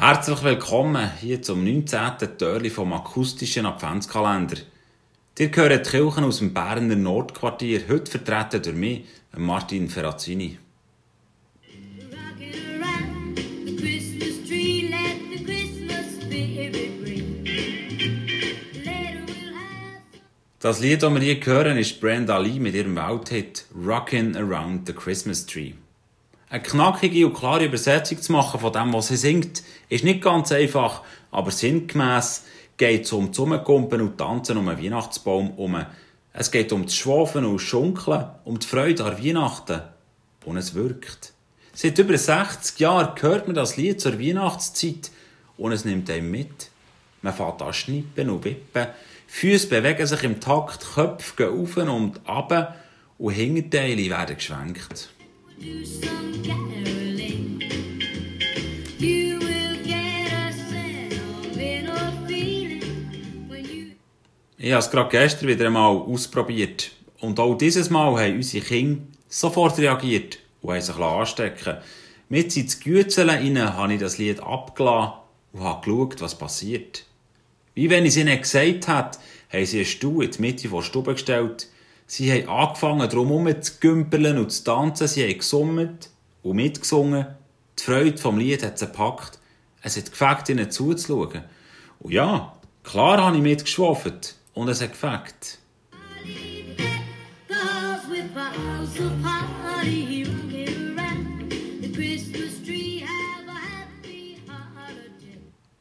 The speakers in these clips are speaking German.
Herzlich willkommen hier zum 19. Türli vom akustischen Adventskalender. Ihr hört die Kirchen aus dem Berner Nordquartier, heute vertreten durch mich, Martin Ferrazzini. Das Lied, das wir hier hören, ist Brenda Lee mit ihrem Welthit Rockin' Around the Christmas Tree. Eine knackige und klare Übersetzung zu machen von dem, was sie singt, ist nicht ganz einfach, aber sinngemäss geht es um Zusammenkumpen und Tanzen um einen Weihnachtsbaum herum. Es geht um das Schwafen und Schunkeln, um die Freude an Weihnachten. Und es wirkt. Seit über 60 Jahren hört man das Lied zur Weihnachtszeit und es nimmt einen mit. Man fährt an schnippen und wippen, Füße bewegen sich im Takt, Köpfe gehen auf und ab und Hinterteile werden geschwenkt. Ich habe es gerade gestern wieder einmal ausprobiert. Und auch dieses Mal haben unsere Kinder sofort reagiert und haben sich anstecken Mit ins Gützeln rein habe ich das Lied abgelassen und habe geschaut, was passiert. Wie wenn ich es ihnen gesagt hätte, haben sie einen Stuhl in die Mitte der Stube gestellt. Sie haben angefangen, drumherum zu gümpeln und zu tanzen. Sie haben gesummt und mitgesungen. Die Freude vom Lied hat sie gepackt. Es hat gefällt, ihnen zuzuschauen. Und ja, klar habe ich mitgeschwafen. Und es hat gefällt.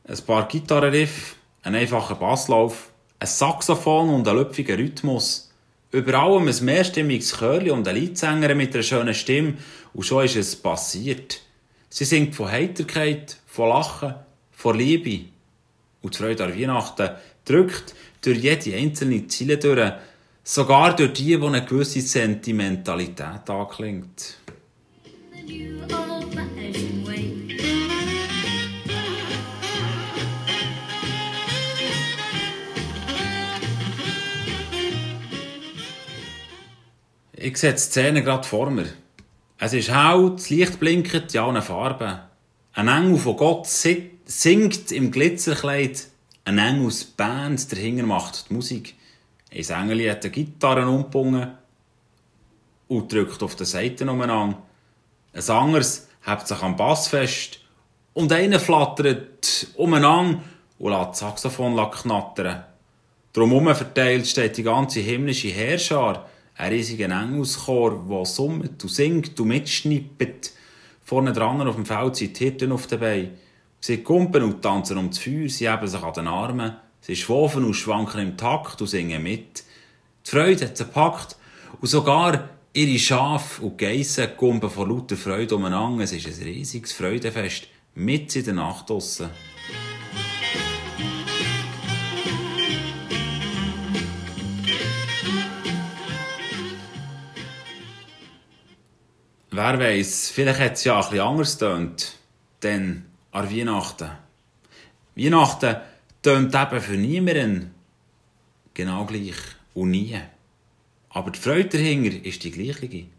Ein paar Gitarrenriff, ein einfacher Basslauf, ein Saxophon und ein lüpfiger Rhythmus. Über allem ein mehrstimmiges Chörli und eine Leadsänger mit einer schönen Stimme. Und schon ist es passiert. Sie singt von Heiterkeit, von Lachen, von Liebe. Und die Freude an Weihnachten drückt durch jede einzelne Ziele durch. Sogar durch die, die eine gewisse Sentimentalität anklingt. Ich sehe die Szene gerade vor mir. Es ist hell, das Licht blinkt in allen Farben. Ein Engel von Gott si- singt im Glitzerkleid. Ein Engelsband dahinter macht die Musik. Ein Engel hat eine Gitarre umgebunden und drückt auf den Seiten umeinander. Ein anderes hebt sich am Bass fest und einer flattert umeinander und lässt das Saxophon knattern. Drumherum verteilt steht die ganze himmlische Heerschar, ein riesiger Engelschor, der summt und singt und mitschnippt. Vorne dran auf dem Feld sind die Hirten auf den Beinen. Sie kumpen und tanzen um das Feuer, sie heben sich an den Armen, sie schwafen und schwanken im Takt und singen mit. Die Freude hat sie gepackt und sogar ihre Schafe und Geissen kumpen vor lauter Freude umeinander. Es ist ein riesiges Freudefest, mitten in der Nacht draussen. Wer weiß, vielleicht hat es ja ein bisschen anders tönt, denn an Weihnachten. Weihnachten tönt eben für niemanden genau gleich und nie. Aber die Freude dahinter ist die gleiche. Die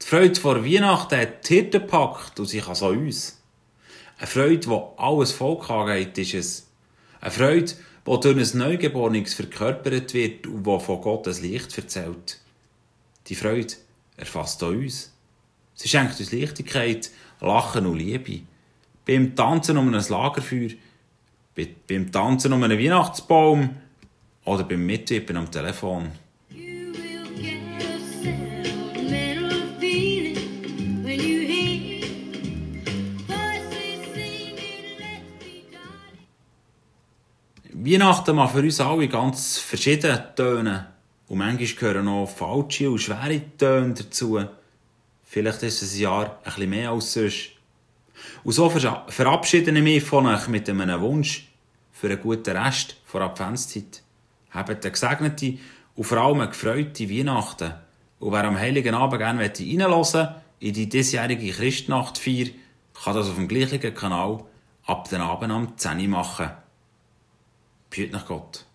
Freude vor Weihnachten hat die Hirten gepackt und sie kann so uns. Eine Freude, wo alles Volk angeht, ist es. Eine Freude, die durch ein Neugeborenes verkörpert wird und wo von Gottes Licht erzählt. Die Freude erfasst auch uns. Sie schenkt uns Leichtigkeit, Lachen und Liebe. Beim Tanzen um ein Lagerfeuer, bei- beim Tanzen um einen Weihnachtsbaum oder beim Mittippen am Telefon. Weihnachten mag für uns alle ganz verschieden tönen. Und manchmal gehören noch falsche und schwere Töne dazu. Vielleicht ist es ein Jahr bisschen mehr als sonst. Und so verabschiede ich mich von euch mit einem Wunsch für einen guten Rest vor Adventszeit. Habt eine gesegnete und vor allem eine gefreute Weihnachten. Und wer am Heiligen Abend gerne reinhören in die diesjährige Christnachtfeier, kann das auf dem gleichen Kanal ab den Abend am 10 Uhr machen. Behüt nach Gott.